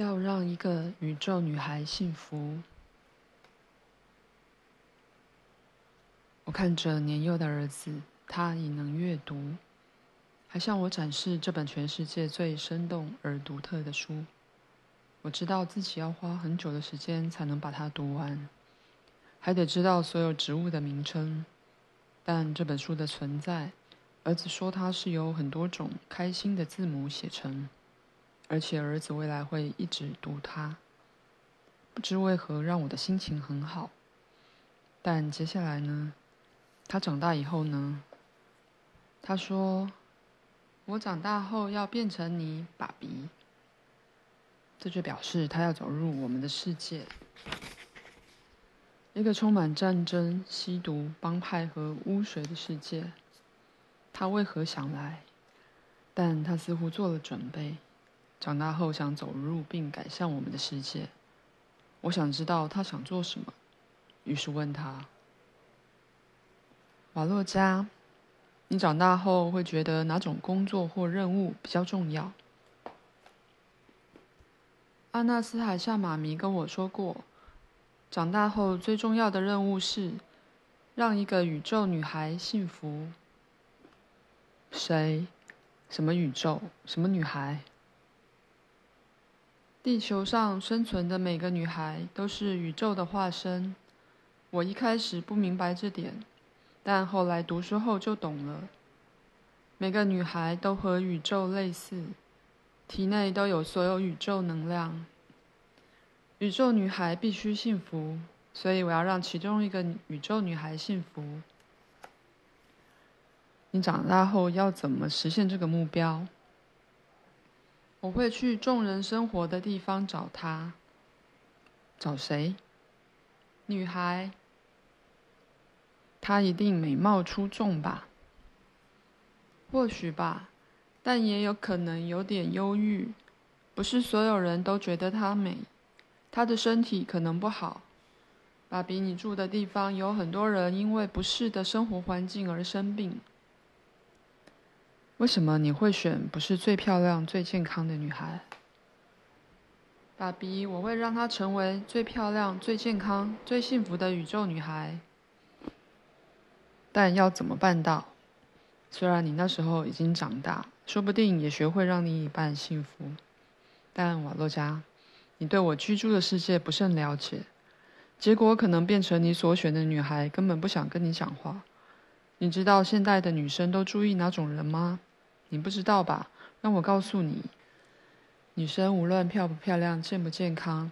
要让一个宇宙女孩幸福。我看着年幼的儿子，他已能阅读，还向我展示这本全世界最生动而独特的书。我知道自己要花很久的时间才能把它读完，还得知道所有植物的名称。但这本书的存在，儿子说它是由很多种开心的字母写成。而且儿子未来会一直读它，不知为何让我的心情很好。但接下来呢？他长大以后呢？他说：“我长大后要变成你，爸比。”这就表示他要走入我们的世界，一个充满战争、吸毒、帮派和污水的世界。他为何想来？但他似乎做了准备。长大后想走入并改善我们的世界，我想知道他想做什么，于是问他：“瓦洛加，你长大后会觉得哪种工作或任务比较重要？”阿纳斯海夏妈咪跟我说过，长大后最重要的任务是让一个宇宙女孩幸福。谁？什么宇宙？什么女孩？地球上生存的每个女孩都是宇宙的化身。我一开始不明白这点，但后来读书后就懂了。每个女孩都和宇宙类似，体内都有所有宇宙能量。宇宙女孩必须幸福，所以我要让其中一个宇宙女孩幸福。你长大后要怎么实现这个目标？我会去众人生活的地方找她。找谁？女孩。她一定美貌出众吧？或许吧，但也有可能有点忧郁。不是所有人都觉得她美。她的身体可能不好。爸比，你住的地方有很多人因为不适的生活环境而生病。为什么你会选不是最漂亮、最健康的女孩？爸比，我会让她成为最漂亮、最健康、最幸福的宇宙女孩。但要怎么办到？虽然你那时候已经长大，说不定也学会让另一半幸福。但瓦洛加，你对我居住的世界不甚了解，结果可能变成你所选的女孩根本不想跟你讲话。你知道现代的女生都注意哪种人吗？你不知道吧？让我告诉你，女生无论漂不漂亮、健不健康，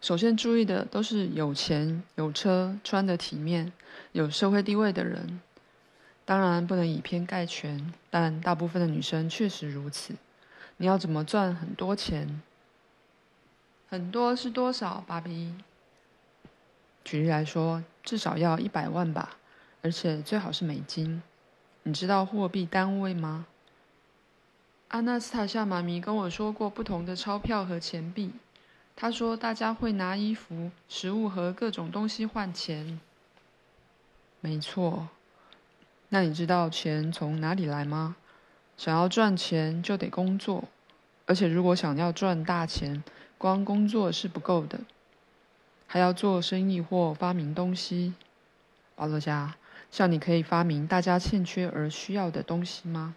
首先注意的都是有钱、有车、穿得体面、有社会地位的人。当然不能以偏概全，但大部分的女生确实如此。你要怎么赚很多钱？很多是多少，芭比？举例来说，至少要一百万吧，而且最好是美金。你知道货币单位吗？阿纳斯塔夏妈咪跟我说过不同的钞票和钱币。她说大家会拿衣服、食物和各种东西换钱。没错。那你知道钱从哪里来吗？想要赚钱就得工作，而且如果想要赚大钱，光工作是不够的，还要做生意或发明东西。瓦洛加，像你可以发明大家欠缺而需要的东西吗？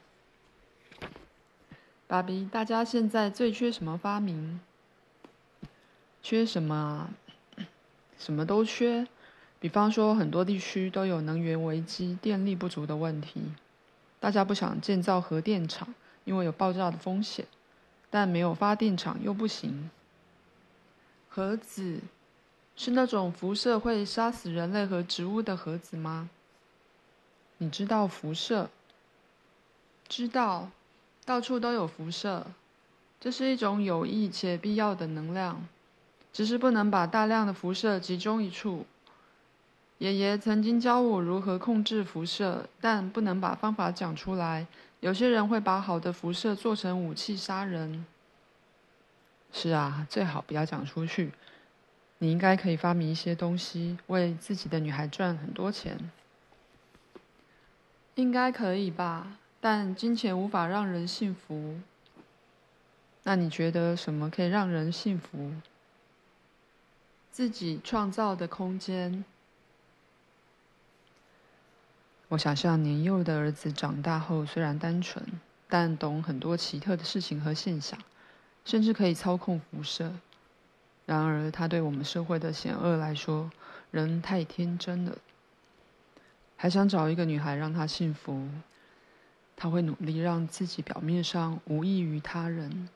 爸比，大家现在最缺什么发明？缺什么啊？什么都缺。比方说，很多地区都有能源危机、电力不足的问题。大家不想建造核电厂，因为有爆炸的风险，但没有发电厂又不行。核子是那种辐射会杀死人类和植物的核子吗？你知道辐射？知道。到处都有辐射，这是一种有益且必要的能量，只是不能把大量的辐射集中一处。爷爷曾经教我如何控制辐射，但不能把方法讲出来。有些人会把好的辐射做成武器杀人。是啊，最好不要讲出去。你应该可以发明一些东西，为自己的女孩赚很多钱。应该可以吧。但金钱无法让人幸福。那你觉得什么可以让人幸福？自己创造的空间。我想象年幼的儿子长大后，虽然单纯，但懂很多奇特的事情和现象，甚至可以操控辐射。然而，他对我们社会的险恶来说，仍太天真了。还想找一个女孩让他幸福，他会努力让自己表面上无异于他人。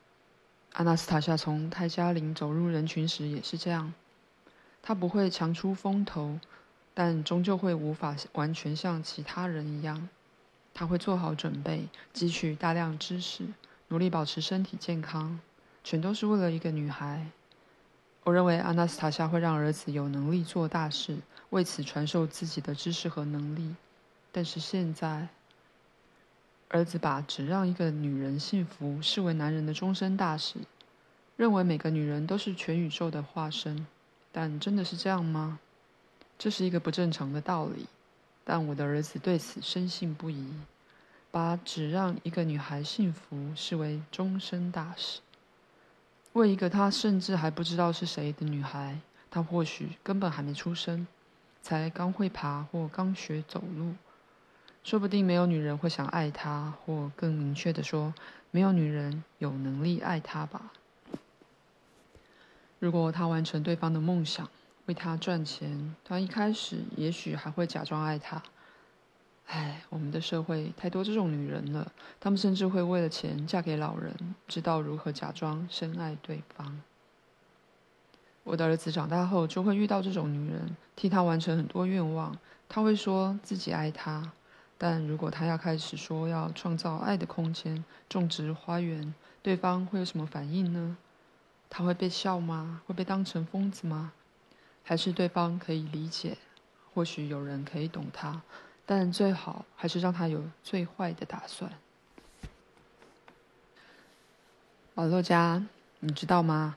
阿纳斯塔夏从泰加林走入人群时也是这样，他不会强出风头。但终究会无法完全像其他人一样，他会做好准备，汲取大量知识，努力保持身体健康，全都是为了一个女孩。我认为阿纳斯塔夏会让儿子有能力做大事，为此传授自己的知识和能力。但是现在，儿子把只让一个女人幸福视为男人的终身大事，认为每个女人都是全宇宙的化身。但真的是这样吗？这是一个不正常的道理，但我的儿子对此深信不疑，把只让一个女孩幸福视为终身大事。为一个他甚至还不知道是谁的女孩，他或许根本还没出生，才刚会爬或刚学走路，说不定没有女人会想爱他，或更明确的说，没有女人有能力爱他吧。如果他完成对方的梦想，为他赚钱，他一开始也许还会假装爱他。唉，我们的社会太多这种女人了，她们甚至会为了钱嫁给老人，知道如何假装深爱对方。我的儿子长大后就会遇到这种女人，替他完成很多愿望。他会说自己爱她，但如果他要开始说要创造爱的空间，种植花园，对方会有什么反应呢？他会被笑吗？会被当成疯子吗？还是对方可以理解，或许有人可以懂他，但最好还是让他有最坏的打算。瓦洛加，你知道吗？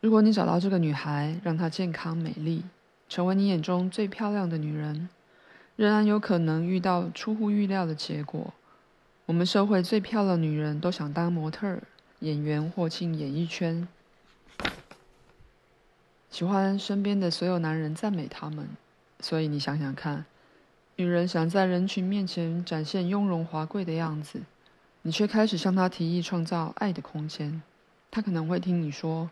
如果你找到这个女孩，让她健康美丽，成为你眼中最漂亮的女人，仍然有可能遇到出乎预料的结果。我们社会最漂亮女人都想当模特、演员或进演艺圈。喜欢身边的所有男人赞美他们，所以你想想看，女人想在人群面前展现雍容华贵的样子，你却开始向她提议创造爱的空间，她可能会听你说，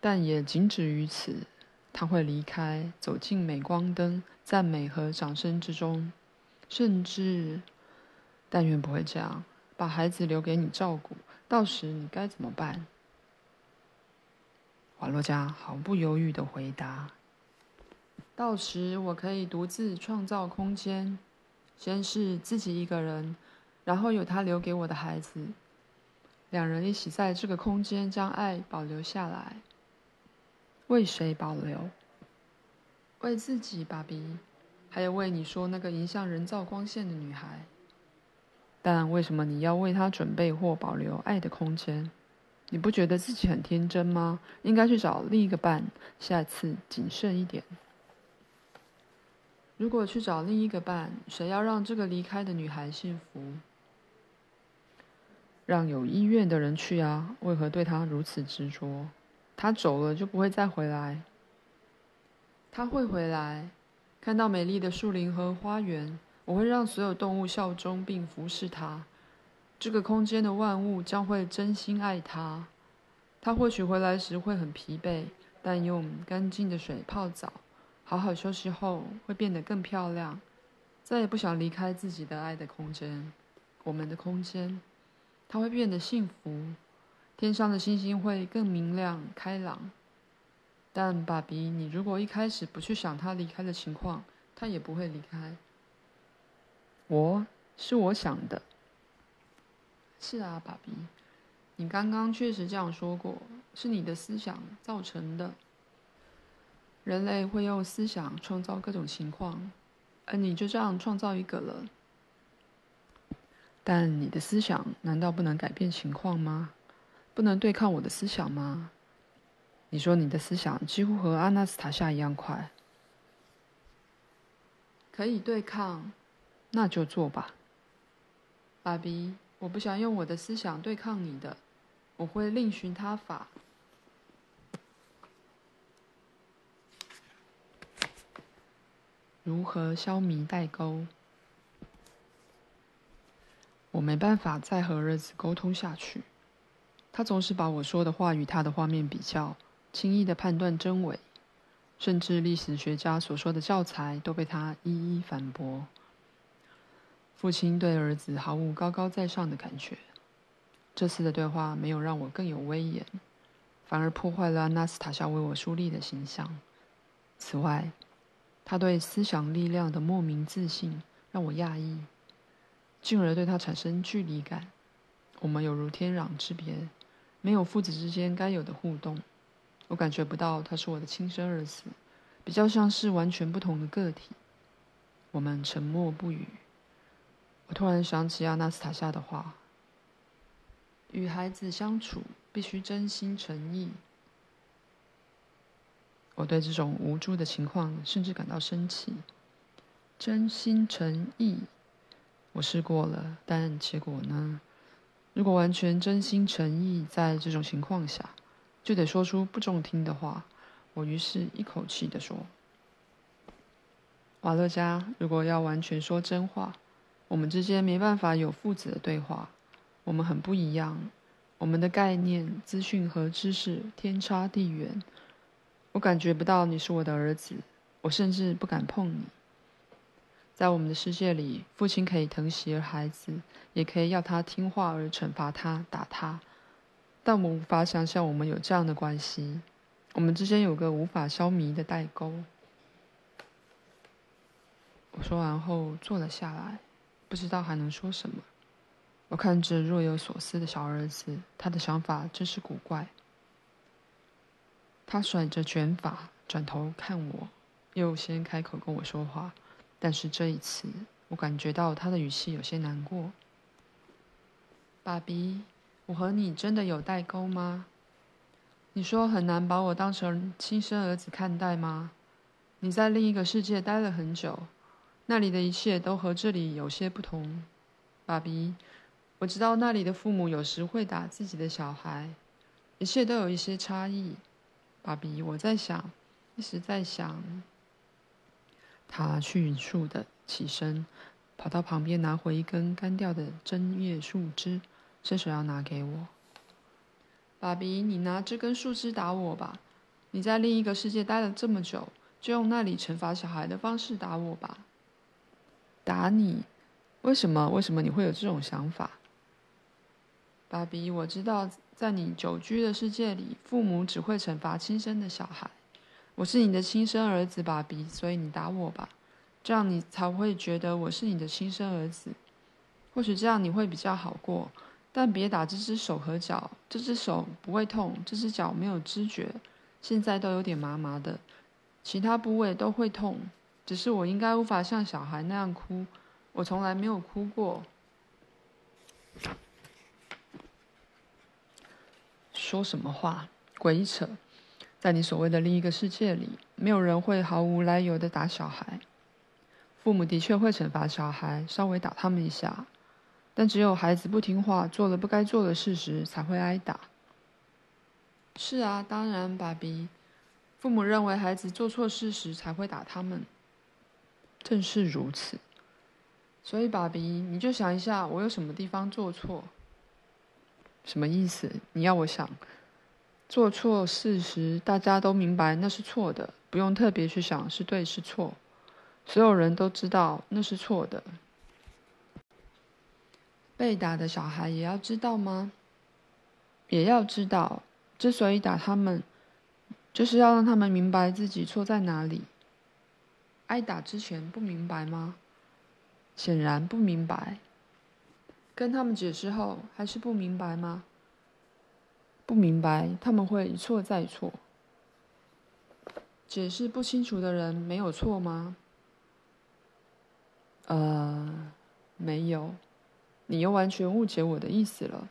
但也仅止于此，他会离开，走进镁光灯、赞美和掌声之中，甚至，但愿不会这样，把孩子留给你照顾，到时你该怎么办？瓦洛加毫不犹豫的回答：“到时我可以独自创造空间，先是自己一个人，然后有他留给我的孩子，两人一起在这个空间将爱保留下来。为谁保留？为自己，爸比，还有为你说那个迎向人造光线的女孩。但为什么你要为她准备或保留爱的空间？”你不觉得自己很天真吗？应该去找另一个伴，下次谨慎一点。如果去找另一个伴，谁要让这个离开的女孩幸福？让有意愿的人去啊！为何对她如此执着？他走了就不会再回来？他会回来，看到美丽的树林和花园，我会让所有动物效忠并服侍他。这个空间的万物将会真心爱他。他或许回来时会很疲惫，但用干净的水泡澡，好好休息后会变得更漂亮。再也不想离开自己的爱的空间，我们的空间。他会变得幸福，天上的星星会更明亮开朗。但爸比，你如果一开始不去想他离开的情况，他也不会离开。我是我想的。是啊，爸比，你刚刚确实这样说过，是你的思想造成的。人类会用思想创造各种情况，而你就这样创造一个了。但你的思想难道不能改变情况吗？不能对抗我的思想吗？你说你的思想几乎和阿纳斯塔夏一样快，可以对抗，那就做吧，爸比。我不想用我的思想对抗你的，我会另寻他法。如何消弭代沟？我没办法再和儿子沟通下去。他总是把我说的话与他的画面比较，轻易的判断真伪，甚至历史学家所说的教材都被他一一反驳。父亲对儿子毫无高高在上的感觉。这次的对话没有让我更有威严，反而破坏了阿纳斯塔夏为我树立的形象。此外，他对思想力量的莫名自信让我讶异，进而对他产生距离感。我们有如天壤之别。没有父子之间该有的互动，我感觉不到他是我的亲生儿子，比较像是完全不同的个体。我们沉默不语。我突然想起阿纳斯塔夏的话：与孩子相处必须真心诚意。我对这种无助的情况甚至感到生气。真心诚意，我试过了，但结果呢？如果完全真心诚意，在这种情况下，就得说出不中听的话。我于是一口气地说：“瓦勒加，如果要完全说真话，我们之间没办法有父子的对话。我们很不一样，我们的概念、资讯和知识天差地远。我感觉不到你是我的儿子，我甚至不敢碰你。”在我们的世界里，父亲可以疼惜孩子，也可以要他听话而惩罚他、打他。但我无法想象我们有这样的关系，我们之间有个无法消弭的代沟。我说完后坐了下来，不知道还能说什么。我看着若有所思的小儿子，他的想法真是古怪。他甩着卷发，转头看我，又先开口跟我说话。但是这一次，我感觉到他的语气有些难过。爸比，我和你真的有代沟吗？你说很难把我当成亲生儿子看待吗？你在另一个世界待了很久，那里的一切都和这里有些不同。爸比，我知道那里的父母有时会打自己的小孩，一切都有一些差异。爸比，我在想，一直在想。他迅速的起身，跑到旁边拿回一根干掉的针叶树枝，伸手要拿给我。爸比，你拿这根树枝打我吧！你在另一个世界待了这么久，就用那里惩罚小孩的方式打我吧。打你？为什么？为什么你会有这种想法？爸比，我知道在你久居的世界里，父母只会惩罚亲生的小孩。我是你的亲生儿子，爸比，所以你打我吧，这样你才会觉得我是你的亲生儿子。或许这样你会比较好过，但别打这只手和脚，这只手不会痛，这只脚没有知觉，现在都有点麻麻的，其他部位都会痛，只是我应该无法像小孩那样哭，我从来没有哭过。说什么话？鬼扯！在你所谓的另一个世界里，没有人会毫无来由的打小孩。父母的确会惩罚小孩，稍微打他们一下，但只有孩子不听话，做了不该做的事时才会挨打。是啊，当然，爸比，父母认为孩子做错事时才会打他们。正是如此。所以，爸比，你就想一下，我有什么地方做错？什么意思？你要我想？做错事时，大家都明白那是错的，不用特别去想是对是错，所有人都知道那是错的。被打的小孩也要知道吗？也要知道，之所以打他们，就是要让他们明白自己错在哪里。挨打之前不明白吗？显然不明白。跟他们解释后，还是不明白吗？不明白，他们会一错再错。解释不清楚的人没有错吗？呃，没有。你又完全误解我的意思了。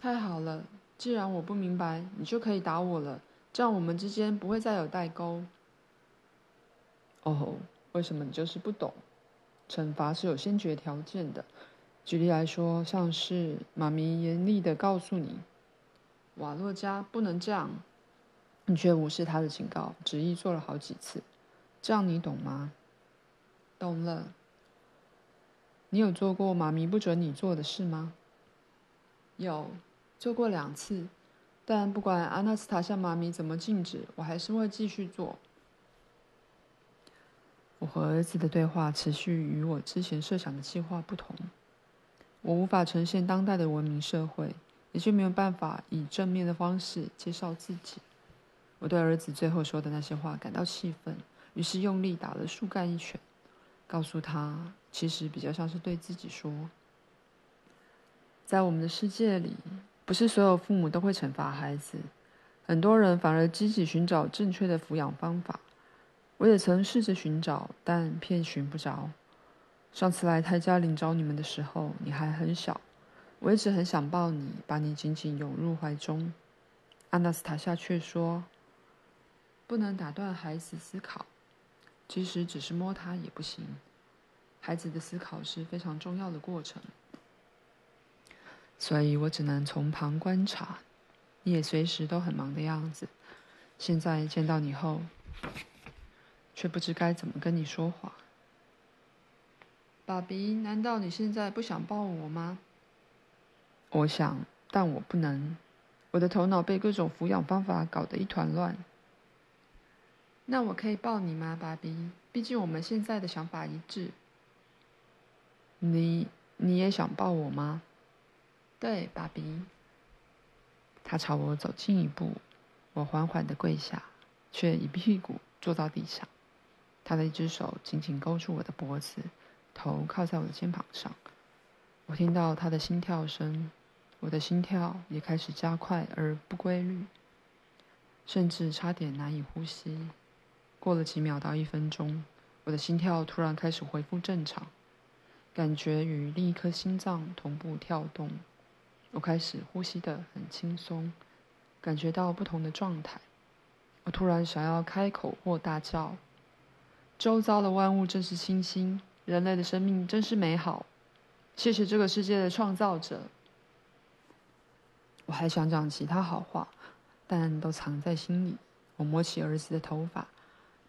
太好了，既然我不明白，你就可以打我了，这样我们之间不会再有代沟。哦，为什么你就是不懂？惩罚是有先决条件的。举例来说，像是妈咪严厉的告诉你：“瓦洛加不能这样”，你却无视他的警告，执意做了好几次。这样你懂吗？懂了。你有做过妈咪不准你做的事吗？有，做过两次。但不管阿纳斯塔夏妈咪怎么禁止，我还是会继续做。我和儿子的对话持续与我之前设想的计划不同。我无法呈现当代的文明社会，也就没有办法以正面的方式介绍自己。我对儿子最后说的那些话感到气愤，于是用力打了树干一拳，告诉他，其实比较像是对自己说：在我们的世界里，不是所有父母都会惩罚孩子，很多人反而积极寻找正确的抚养方法。我也曾试着寻找，但偏寻不着。上次来泰加林找你们的时候，你还很小，我一直很想抱你，把你紧紧拥入怀中。阿纳斯塔夏却说：“不能打断孩子思考，即使只是摸他也不行。孩子的思考是非常重要的过程，所以我只能从旁观察。你也随时都很忙的样子。现在见到你后，却不知该怎么跟你说话。”爸比，难道你现在不想抱我吗？我想，但我不能。我的头脑被各种抚养方法搞得一团乱。那我可以抱你吗，爸比？毕竟我们现在的想法一致。你，你也想抱我吗？对，爸比。他朝我走近一步，我缓缓地跪下，却一屁股坐到地上。他的一只手紧紧勾住我的脖子。头靠在我的肩膀上，我听到他的心跳声，我的心跳也开始加快而不规律，甚至差点难以呼吸。过了几秒到一分钟，我的心跳突然开始恢复正常，感觉与另一颗心脏同步跳动。我开始呼吸得很轻松，感觉到不同的状态。我突然想要开口或大叫：“周遭的万物真是清新。”人类的生命真是美好，谢谢这个世界的创造者。我还想讲其他好话，但都藏在心里。我摸起儿子的头发，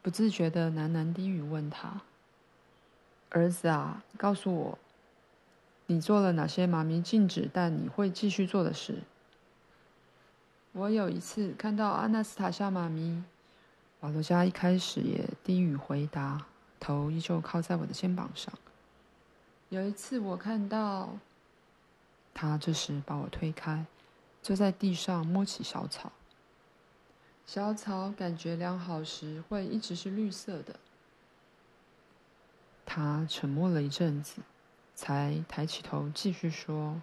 不自觉地喃喃低语问他：“儿子啊，告诉我，你做了哪些妈咪禁止但你会继续做的事？”我有一次看到阿纳斯塔夏妈咪，瓦罗加一开始也低语回答。头依旧靠在我的肩膀上。有一次，我看到他这时把我推开，坐在地上摸起小草。小草感觉良好时会一直是绿色的。他沉默了一阵子，才抬起头继续说：“